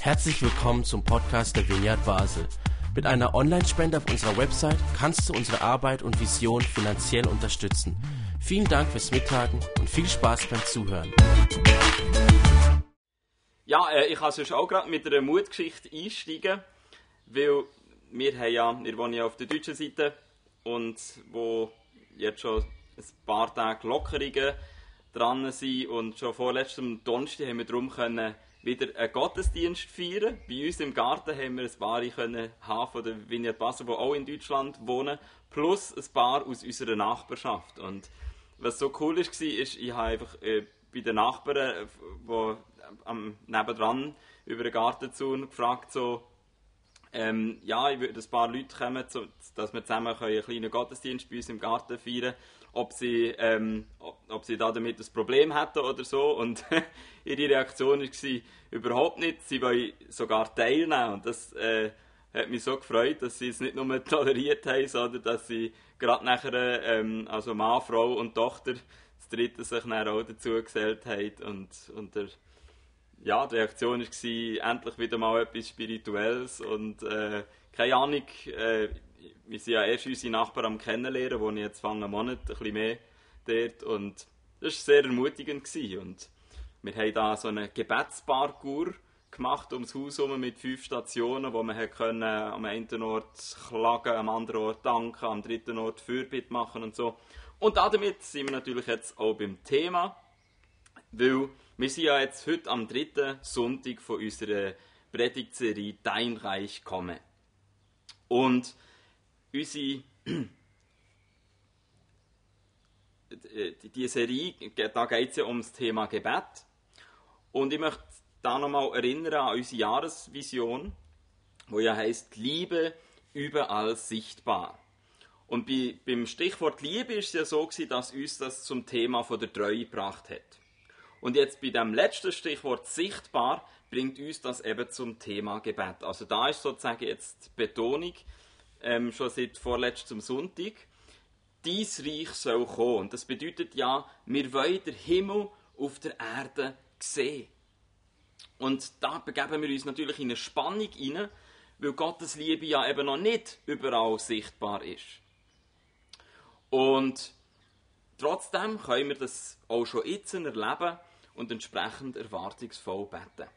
Herzlich willkommen zum Podcast der Vineyard Basel. Mit einer Online-Spende auf unserer Website kannst du unsere Arbeit und Vision finanziell unterstützen. Vielen Dank fürs Mittagen und viel Spaß beim Zuhören. Ja, äh, ich kann sonst auch gerade mit einer Mutgeschichte einsteigen, weil wir haben ja, wir wohnen ja auf der deutschen Seite und wo jetzt schon ein paar Tage Lockerungen dran sind und schon vorletztem Donnerstag haben wir darum können wieder einen Gottesdienst feiern. Bei uns im Garten haben wir ein paar können haben von Vineyard Basel, die auch in Deutschland wohnen, plus ein paar aus unserer Nachbarschaft. Und was so cool ist, war, ist, ich habe einfach äh, bei den Nachbarn, die am nebendran über den Gartenzaun gefragt, so, ähm, ja, ich würde ein paar Leute kommen, so, dass wir zusammen einen kleinen Gottesdienst bei uns im Garten feiern ob sie, ähm, ob sie da damit ein Problem hätten oder so. Und ihre Reaktion war überhaupt nicht. Sie wollen sogar teilnehmen. Und das äh, hat mich so gefreut, dass sie es nicht nur toleriert haben, sondern dass sie gerade nachher, ähm, also Mann, Frau und Tochter, das dritte sich dann auch dazu gesellt haben. Und, und der ja, die Reaktion war endlich wieder mal etwas Spirituelles und äh, keine Ahnung, äh, wir sind ja erst unsere Nachbarn am Kennenlernen, wo ich jetzt fange Monat, ein bisschen mehr dort und das war sehr ermutigend gewesen. und wir haben da so eine Gebetsparcours gemacht ums Haus herum mit fünf Stationen, wo man können, am einen Ort klagen, am anderen Ort danken, am dritten Ort Fürbitte machen und so. Und damit sind wir natürlich jetzt auch beim Thema, weil wir sind ja jetzt heute am dritten Sonntag von unserer Predigtserie Dein Reich komme. Und unsere die Serie, da geht es ja um das Thema Gebet. Und ich möchte da nochmal erinnern an unsere Jahresvision, wo ja heißt Liebe überall sichtbar. Und bei, beim Stichwort Liebe ist es ja so gewesen, dass uns das zum Thema von der Treue gebracht hat. Und jetzt bei dem letzten Stichwort sichtbar bringt uns das eben zum Thema Gebet. Also da ist sozusagen jetzt die Betonung ähm, schon seit vorletztem Sonntag. Dies Reich soll kommen. Und das bedeutet ja, wir wollen den Himmel auf der Erde sehen. Und da begeben wir uns natürlich in eine Spannung hinein, weil Gottes Liebe ja eben noch nicht überall sichtbar ist. Und trotzdem können wir das auch schon jetzt erleben und entsprechend erwartungsvoll beten.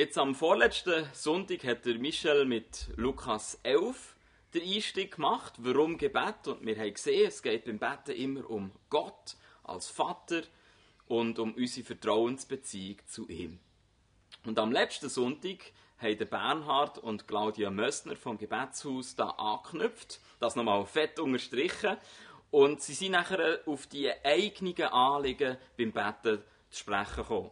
Jetzt am vorletzten Sonntag hat der Michel mit Lukas 11 den Einstieg gemacht, warum Gebet. Und wir haben gesehen, es geht beim Beten immer um Gott als Vater und um unsere Vertrauensbeziehung zu ihm. Und am letzten Sonntag haben Bernhard und Claudia Mössner vom Gebetshaus da angeknüpft, das nochmal fett unterstrichen und sie sind nachher auf die eigenen Anliegen beim Betten zu sprechen gekommen.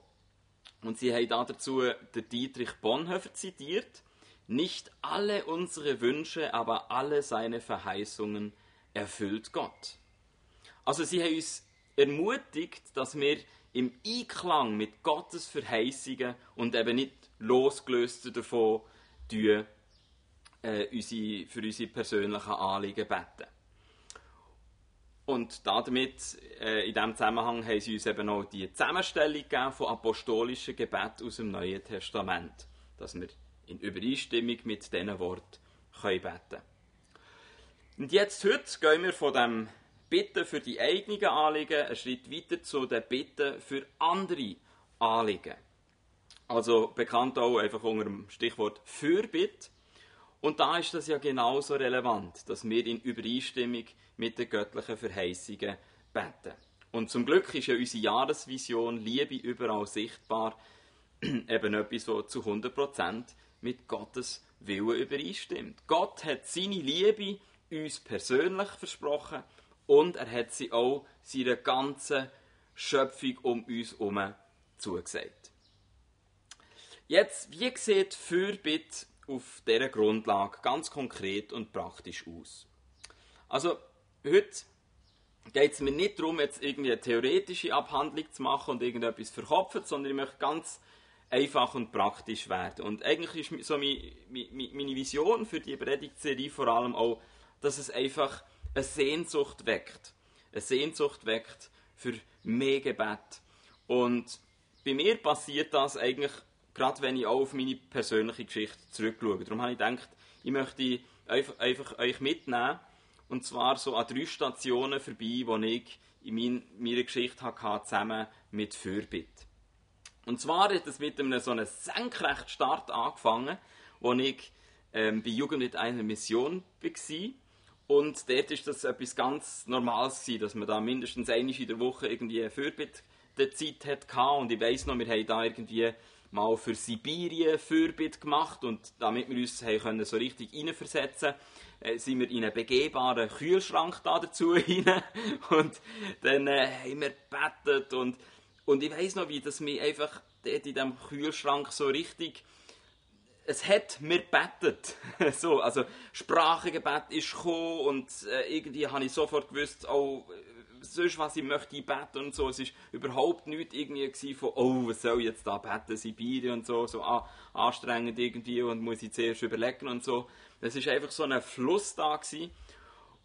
Und sie haben dazu den Dietrich Bonhoeffer zitiert. Nicht alle unsere Wünsche, aber alle seine Verheißungen erfüllt Gott. Also sie haben uns ermutigt, dass wir im Einklang mit Gottes Verheißungen und eben nicht losgelöst davon tun, äh, unsere, für unsere persönlichen Anliegen beten. Und damit, äh, in diesem Zusammenhang, haben sie uns eben auch die Zusammenstellung gegeben von apostolischen Gebet aus dem Neuen Testament, dass wir in Übereinstimmung mit diesen Worten können beten Und jetzt, heute, gehen wir von dem Bitten für die eigenen Anliegen einen Schritt weiter zu den Bitten für andere Anliegen. Also bekannt auch einfach unter dem Stichwort Fürbitte. Und da ist das ja genauso relevant, dass wir in Übereinstimmung mit den göttlichen Verheißungen beten. Und zum Glück ist ja unsere Jahresvision Liebe überall sichtbar, eben etwas, was zu 100% mit Gottes Willen übereinstimmt. Gott hat seine Liebe uns persönlich versprochen und er hat sie auch seiner ganzen Schöpfung um uns herum zugesagt. Jetzt, wie sieht Fürbitte auf dieser Grundlage ganz konkret und praktisch aus? Also, heute geht es mir nicht darum, jetzt irgendwie eine theoretische Abhandlung zu machen und irgendetwas verkopfen, sondern ich möchte ganz einfach und praktisch werden. Und eigentlich ist so meine, meine Vision für die Predigtserie vor allem auch, dass es einfach eine Sehnsucht weckt. Eine Sehnsucht weckt für mehr Gebet. Und bei mir passiert das eigentlich, gerade wenn ich auch auf meine persönliche Geschichte zurückschaue. Darum habe ich gedacht, ich möchte einfach, einfach euch mitnehmen. Und zwar so an drei Stationen vorbei, wo ich in mein, meiner Geschichte hatte, zusammen mit Fürbitte. Und zwar hat es mit einem so einem senkrechten Start angefangen, wo ich ähm, bei Jugend mit einer Mission war. Und dort war das etwas ganz Normales, gewesen, dass man da mindestens einmal in der Woche irgendwie eine Fürbitte-Zeit hatte. Und ich weiss noch, wir haben da irgendwie mal für Sibirien Fürbitte gemacht und damit wir uns können so richtig reinversetzen äh, sind wir in einen begehbaren Kühlschrank da dazu rein und dann äh, haben wir gebetet und, und ich weiss noch, wie das mich einfach dort in diesem Kühlschrank so richtig es hat mir bettet. so, also Sprachengebet ist gekommen und äh, irgendwie habe ich sofort gewusst, oh, sonst was ich möchte beten und so. Es ist überhaupt nicht irgendwie von, oh, was soll ich jetzt da beten, Sibirien und so, so anstrengend irgendwie und muss ich zuerst überlegen und so. Es ist einfach so ein Fluss da gewesen.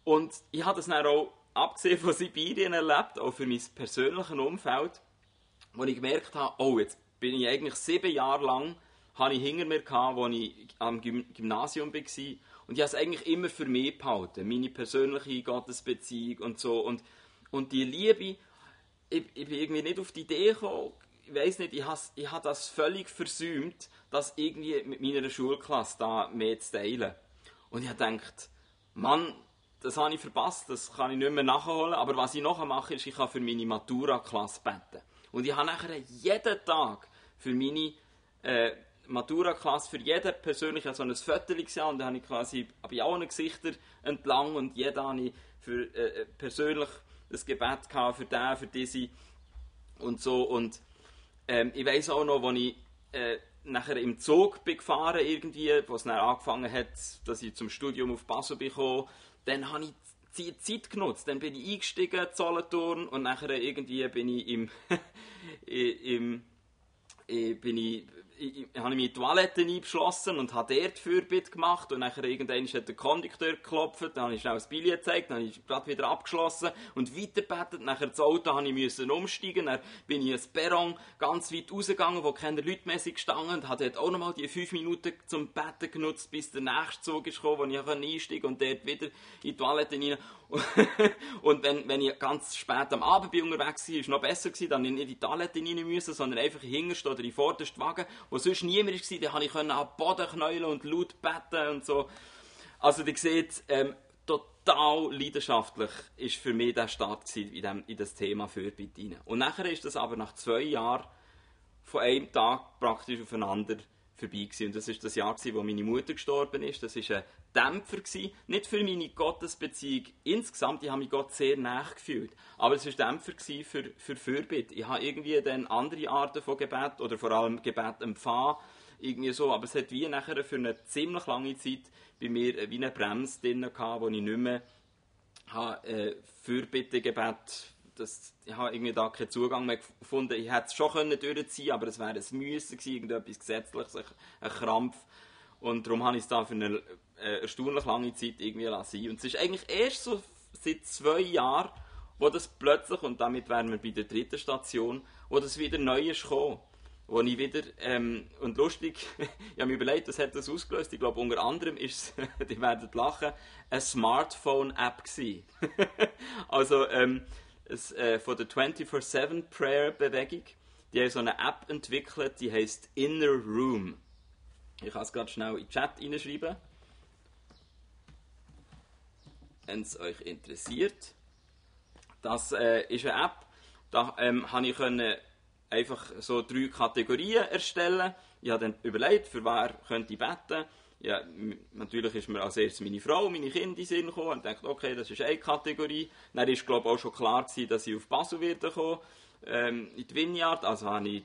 Und ich habe das dann auch, abgesehen von Sibirien, erlebt, auch für mein persönliches Umfeld, wo ich gemerkt habe, oh, jetzt bin ich eigentlich sieben Jahre lang hatte ich hinter mir, gehabt, als ich am Gymnasium war. Und ich habe es eigentlich immer für mich behalten. Meine persönliche Gottesbeziehung und so. Und, und die Liebe, ich, ich bin irgendwie nicht auf die Idee gekommen, ich weiß nicht, ich habe ich hab das völlig versäumt, das irgendwie mit meiner Schulklasse da mehr zu teilen. Und ich habe Mann, das habe ich verpasst, das kann ich nicht mehr nachholen. Aber was ich nachher mache, ist, ich kann für meine Matura-Klasse beten. Und ich habe nachher jeden Tag für meine äh, Matura-Klasse für jeden persönlich so ein Foto gesehen und da habe ich quasi bei allen Gesichtern entlang und jeder habe ich für, äh, äh persönlich das Gebet gehabt für den, für diese und so und ähm, ich weiß auch noch, als ich äh, nachher im Zug gefahren irgendwie, wo es dann angefangen hat, dass ich zum Studium auf Basel bekomme, dann habe ich die Zeit genutzt. Dann bin ich eingestiegen in Solothurn und nachher irgendwie bin ich im, im bin ich ich, ich, habe mich in Toilette eingeschlossen und habe dort Fürbitte gemacht und nachher irgendwann hat der Kondukteur geklopft, dann habe ich schnell das Billett gezeigt, dann habe ich gerade wieder abgeschlossen und weitergebetet, nachher das Auto habe ich müssen umsteigen, dann bin ich ins Perron ganz weit rausgegangen, wo keine Leute mehr gestanden und habe dort auch nochmal die fünf Minuten zum Betten genutzt, bis der nächste Zug ist gekommen, wo ich einsteigen und dort wieder in die Toilette rein und wenn, wenn ich ganz spät am Abend bin unterwegs war, war es noch besser gewesen, dann nicht in die Toilette rein müssen, sondern einfach hinterst oder in vordersten Wagen, wo sonst niemand war, dann konnte ich an den Boden knäulen und laut beten und so. Also ihr seht, ähm, total leidenschaftlich ist für mich der Start in, dem, in das Thema Fürbitte. Und nachher ist das aber nach zwei Jahren von einem Tag praktisch aufeinander vorbei gewesen. Und das ist das Jahr, gewesen, wo meine Mutter gestorben ist. Das ist ein Dämpfer gewesen. Nicht für meine Gottesbeziehung insgesamt, ich habe mich Gott sehr nachgefühlt. Aber es war Dämpfer gewesen für, für Fürbitte. Ich habe irgendwie dann andere Arten von Gebet oder vor allem Gebet empfangen. Irgendwie so. Aber es hat wie nachher für eine ziemlich lange Zeit bei mir wie eine Bremse drin gehabt, wo ich nicht mehr habe, äh, Fürbittegebet das, ich habe irgendwie da keinen Zugang mehr gefunden. Ich hätte es schon können durchziehen aber es wäre ein Müssen gewesen, irgendetwas Gesetzliches, ein, ein Krampf. Und darum habe ich es da für eine äh, erstaunlich lange Zeit irgendwie lassen. Und es ist eigentlich erst so seit zwei Jahren, wo das plötzlich, und damit wären wir bei der dritten Station, wo das wieder neu ist gekommen. Wo ich wieder, ähm, und lustig, ich habe mir überlegt, was hat das ausgelöst? Ich glaube, unter anderem ist es, die werden lachen, eine Smartphone-App gewesen. also, ähm, es, äh, von der 24-7 Prayer Bewegung. Die haben so eine App entwickelt, die heißt Inner Room. Ich kann es gerade schnell in den Chat hineinschreiben. Wenn es euch interessiert. Das äh, ist eine App, da ähm, habe ich können einfach so drei Kategorien erstellen. Ich habe dann überlegt, für wer könnte ich beten ja, natürlich ist mir als erstes meine Frau, meine Kinder in den Sinn gekommen und dachte, okay, das ist eine Kategorie. Dann war glaube auch schon klar gewesen, dass ich auf Basel werde kommen, ähm, in die Vineyard, also habe ich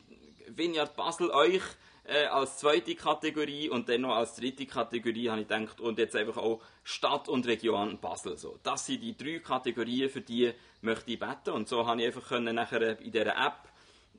Vineyard Basel euch äh, als zweite Kategorie und dann noch als dritte Kategorie habe ich gedacht, und jetzt einfach auch Stadt und Region Basel. So. Das sind die drei Kategorien, für die möchte ich beten und so habe ich einfach können nachher in dieser App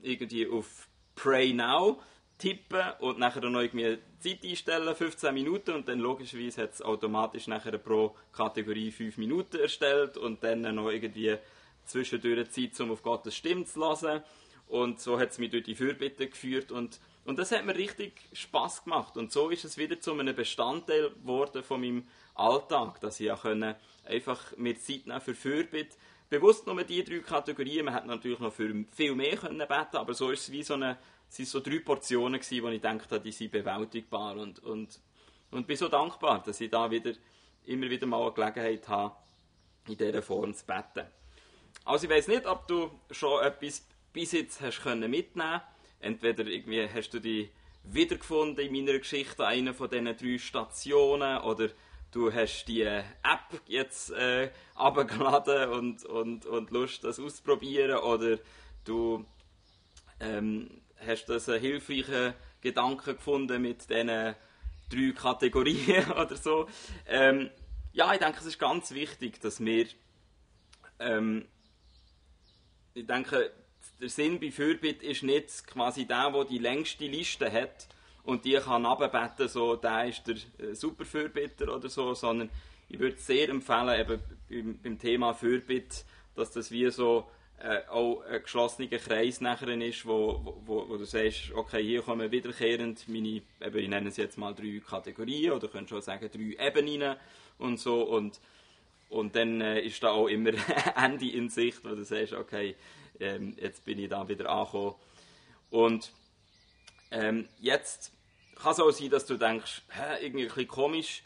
irgendwie auf Pray Now tippen und nachher noch irgendwie Zeit einstellen, 15 Minuten und dann logischerweise hat es automatisch nachher pro Kategorie 5 Minuten erstellt und dann noch irgendwie zwischendurch Zeit, um auf Gottes Stimme zu hören Und so hat es mich durch die Fürbitte geführt und, und das hat mir richtig Spaß gemacht. Und so ist es wieder zu einem Bestandteil geworden von meinem Alltag, dass ich ja können einfach mir Zeit nehmen für Fürbitte. Bewusst nur die drei Kategorien, man hätte natürlich noch für viel mehr können beten aber so ist es wie so eine, es sind so drei Portionen wo ich dachte, die sind bewältigbar und, und, und bin so dankbar, dass ich da wieder, immer wieder mal eine Gelegenheit habe, in dieser Form zu beten. Also ich weiß nicht, ob du schon etwas bis jetzt hast können mitnehmen Entweder irgendwie hast du dich wiedergefunden in meiner Geschichte, einer von diesen drei Stationen, oder du hast die App jetzt äh, abgeladen und, und, und Lust, das auszuprobieren, oder du ähm, hast das einen hilfreichen Gedanken gefunden mit diesen drei Kategorien oder so. Ähm, ja, ich denke, es ist ganz wichtig, dass wir ähm, ich denke, der Sinn bei Fürbitte ist nicht quasi der, der die längste Liste hat und die kann abbeten, so, der ist der äh, super Fürbitter oder so, sondern ich würde sehr empfehlen, eben beim, beim Thema Fürbitte, dass das wie so äh, auch ein geschlossener Kreis nachher ist, wo, wo, wo du sagst, okay, hier kommen wiederkehrend meine, eben, ich nenne es jetzt mal drei Kategorien oder könntest schon sagen drei Ebenen und so und und dann äh, ist da auch immer Ende in Sicht, wo du sagst, okay, ähm, jetzt bin ich da wieder angekommen. Und ähm, jetzt kann es auch sein, dass du denkst, hä, irgendwie ein bisschen komisch,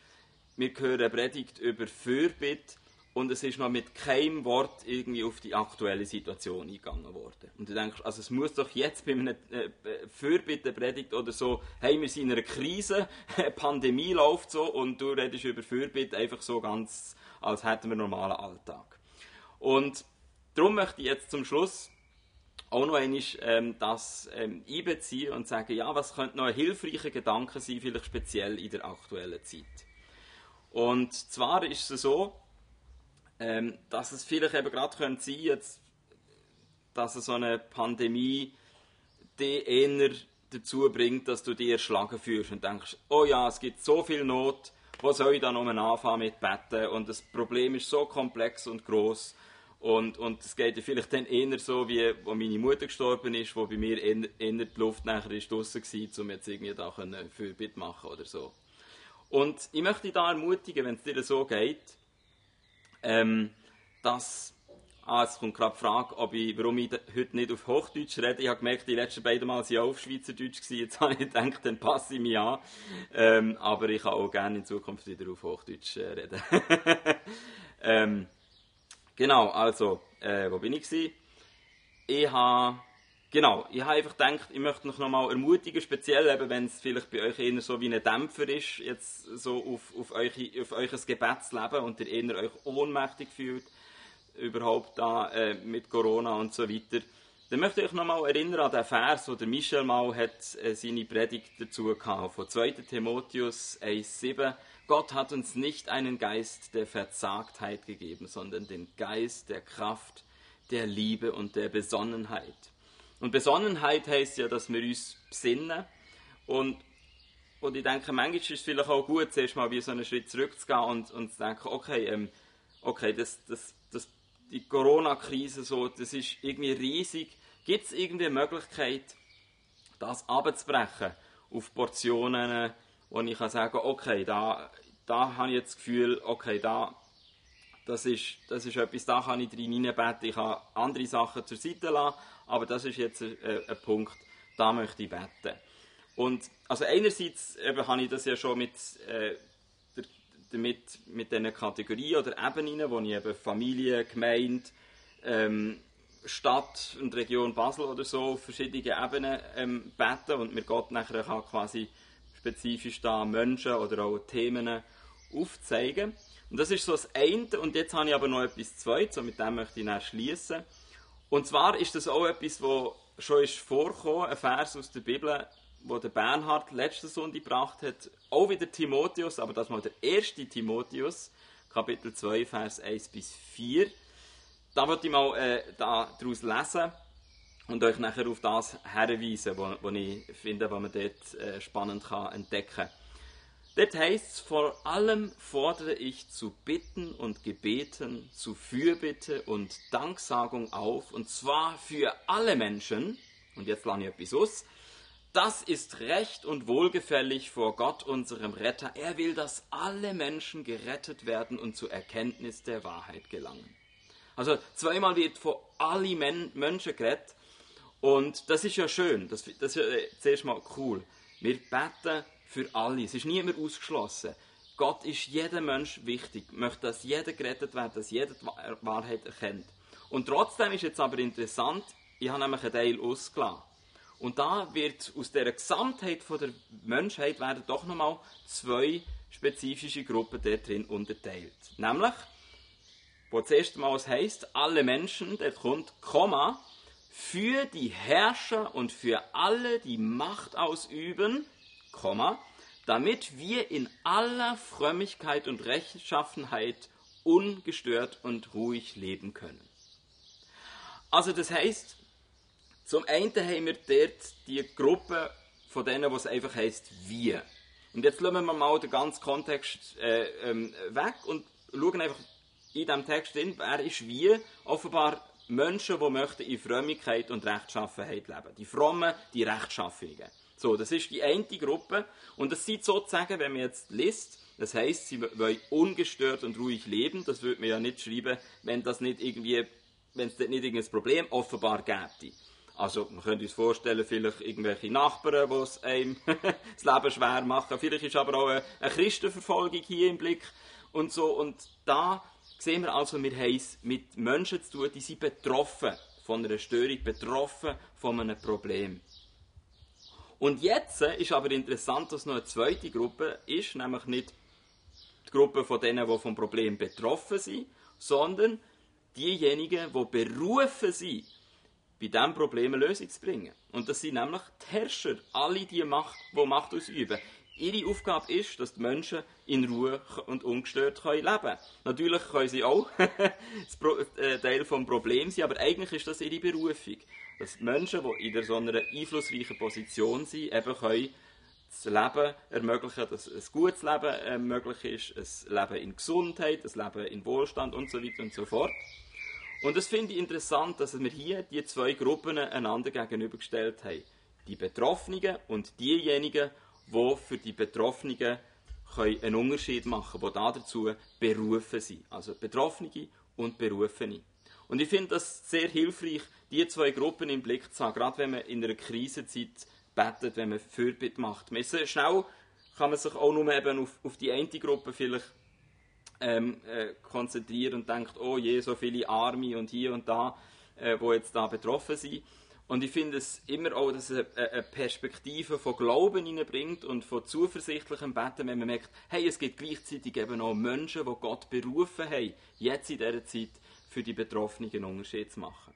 wir hören Predigt über Fürbitte und es ist noch mit keinem Wort irgendwie auf die aktuelle Situation eingegangen worden. Und du denkst, also es muss doch jetzt bei einer äh, Fürbitte-Predigt oder so, hey, wir sind in einer Krise, Pandemie läuft so und du redest über Fürbitte einfach so ganz, als hätten wir einen normalen Alltag. Und darum möchte ich jetzt zum Schluss auch noch einmal ähm, das ähm, einbeziehen und sagen, ja, was könnte noch ein hilfreicher Gedanke sein, vielleicht speziell in der aktuellen Zeit. Und zwar ist es so, ähm, dass es vielleicht eben gerade könnte sein, jetzt, dass so eine Pandemie dich eher dazu bringt, dass du dich erschlagen fühlst und denkst, oh ja, es gibt so viel Not, wo soll ich dann um anfangen mit Betten und das Problem ist so komplex und groß und, und es geht ja vielleicht dann eher so, wie wo meine Mutter gestorben ist, wo bei mir eher, eher die Luft nachher ist draussen war, um jetzt irgendwie da Fürbitte machen oder so. Und ich möchte dich da ermutigen, wenn es dir so geht, ähm, dass Ah, es kommt gerade die Frage, ob ich, warum ich heute nicht auf Hochdeutsch rede. Ich habe gemerkt, die letzten beiden Mal waren auf Schweizerdeutsch. Gewesen. Jetzt habe ich gedacht, dann passe ich mich an. Ähm, aber ich kann auch gerne in Zukunft wieder auf Hochdeutsch äh, reden. ähm, Genau, also, äh, wo bin ich gewesen? Ich habe, genau, ich habe einfach gedacht, ich möchte euch nochmal ermutigen, speziell eben, wenn es vielleicht bei euch eher so wie ein Dämpfer ist, jetzt so auf, auf, euch, auf euer Gebetsleben und ihr eher euch ohnmächtig fühlt, überhaupt da äh, mit Corona und so weiter. Dann möchte ich euch nochmal erinnern an den Vers, wo der Michel mal hat, äh, seine Predigt dazu gehabt, von 2. Timotheus 1,7 Gott hat uns nicht einen Geist der Verzagtheit gegeben, sondern den Geist der Kraft, der Liebe und der Besonnenheit. Und Besonnenheit heißt ja, dass wir uns besinnen. Und, und ich denke, manchmal ist es vielleicht auch gut, zuerst mal wie so einen Schritt zurückzugehen und, und zu denken, okay, ähm, okay das, das, das, die Corona-Krise, so, das ist irgendwie riesig. Gibt es irgendwie eine Möglichkeit, das abzubrechen auf Portionen, wo ich kann sagen okay, da, da habe ich jetzt das Gefühl, okay, da, das ist, das ist etwas, da kann ich drin hineinbeten, ich kann andere Sachen zur Seite lassen, aber das ist jetzt ein, ein Punkt, da möchte ich beten. Und also einerseits eben, habe ich das ja schon mit, äh, damit, mit diesen Kategorien oder Ebenen, wo ich eben Familie, Gemeinde, ähm, Stadt und Region Basel oder so auf verschiedenen Ebenen ähm, beten und mir Gott nachher kann quasi spezifisch da Menschen oder auch Themen aufzeigen. Und das ist so das eine. Und jetzt habe ich aber noch etwas Zweites, und mit dem möchte ich dann schließen. Und zwar ist das auch etwas, wo schon ist vorgekommen, ein Vers aus der Bibel, wo der Bernhard letzte Sonntag gebracht hat, auch wieder Timotheus, aber das mal der erste Timotheus, Kapitel 2, Vers 1 bis 4. Da würde ich mal äh, daraus lesen und euch nachher auf das herweisen, was ich finde, was man dort äh, spannend kann entdecken kann. Dort heißt vor allem fordere ich zu Bitten und Gebeten, zu Fürbitte und Danksagung auf, und zwar für alle Menschen, Und jetzt lerne ich etwas aus. Das ist recht und wohlgefällig vor Gott, unserem Retter. Er will, dass alle Menschen gerettet werden und zur Erkenntnis der Wahrheit gelangen. Also zweimal wird von allen Men Menschen geredet. Und das ist ja schön. Das, das ist ja äh, zuerst mal cool. Wir beten für alle. Es ist niemand ausgeschlossen. Gott ist jedem Mensch wichtig. Möchte, dass jeder gerettet wird, dass jeder die Wahrheit erkennt. Und trotzdem ist jetzt aber interessant, ich habe nämlich einen Teil ausgelassen. Und da wird aus der Gesamtheit der Menschheit werden doch nochmal zwei spezifische Gruppen dort drin unterteilt. Nämlich, wo das erste Mal es heisst, alle Menschen, der kommt, Komma, für die Herrscher und für alle, die Macht ausüben, Komma, damit wir in aller Frömmigkeit und Rechtschaffenheit ungestört und ruhig leben können. Also das heißt, zum einen haben wir dort die Gruppe von denen, wo es einfach heisst wir. Und jetzt lassen wir mal den ganzen Kontext äh, ähm, weg und schauen einfach in diesem Text hin, wer ist wie. Offenbar Menschen, die möchten in Frömmigkeit und Rechtschaffenheit leben. Die Frommen, die Rechtschaffenen. So, das ist die eine Gruppe. Und das sieht sozusagen, wenn man jetzt liest, das heißt, sie wollen ungestört und ruhig leben. Das würde man ja nicht schreiben, wenn das nicht irgendwie, wenn es nicht irgendein Problem offenbar gäbe. Also man könnte uns vorstellen, vielleicht irgendwelche Nachbarn, die es einem das Leben schwer machen. Vielleicht ist aber auch eine, Christenverfolgung hier im Blick und so. Und da sehen wir also, wir haben es mit Menschen zu tun, die sind betroffen von einer Störung, betroffen von einem Problem. Und jetzt ist aber interessant, dass noch eine zweite Gruppe ist, nämlich nicht die Gruppe von denen, die vom Problem betroffen sind, sondern diejenigen, die berufen sind, bei diesem Problem eine Lösung zu bringen. Und das sind nämlich die Herrscher, alle die Macht, die Macht ausüben. Ihre Aufgabe ist, dass die Menschen in Ruhe und ungestört leben können. Natürlich können sie auch äh, Teil des Problems sein, aber eigentlich ist das ihre Berufung. Dass Menschen, die in so einer einflussreichen Position sind, eben können das Leben ermöglichen, dass ein gutes Leben äh, möglich ist, ein Leben in Gesundheit, ein Leben in Wohlstand und so weiter und so fort. Und das finde ich interessant, dass wir hier die zwei Gruppen einander gegenübergestellt haben. Die Betroffenen und diejenigen, die für die Betroffenen einen Unterschied machen können, die dazu berufen sind. Also Betroffene und Berufene. Und ich finde das sehr hilfreich, diese zwei Gruppen im Blick zu haben, gerade wenn man in einer Krisenzeit betet, wenn man Fürbitte macht. Man schnell kann man sich auch nur eben auf, auf die eine Gruppe vielleicht ähm, äh, konzentriert und denkt, oh je, so viele Arme und hier und da, äh, wo jetzt da betroffen sind. Und ich finde es immer auch, dass es eine Perspektive von Glauben hineinbringt und von zuversichtlichem Beten, wenn man merkt, hey, es gibt gleichzeitig eben auch Menschen, die Gott berufen haben, jetzt in dieser Zeit für die Betroffenen einen Unterschied zu machen.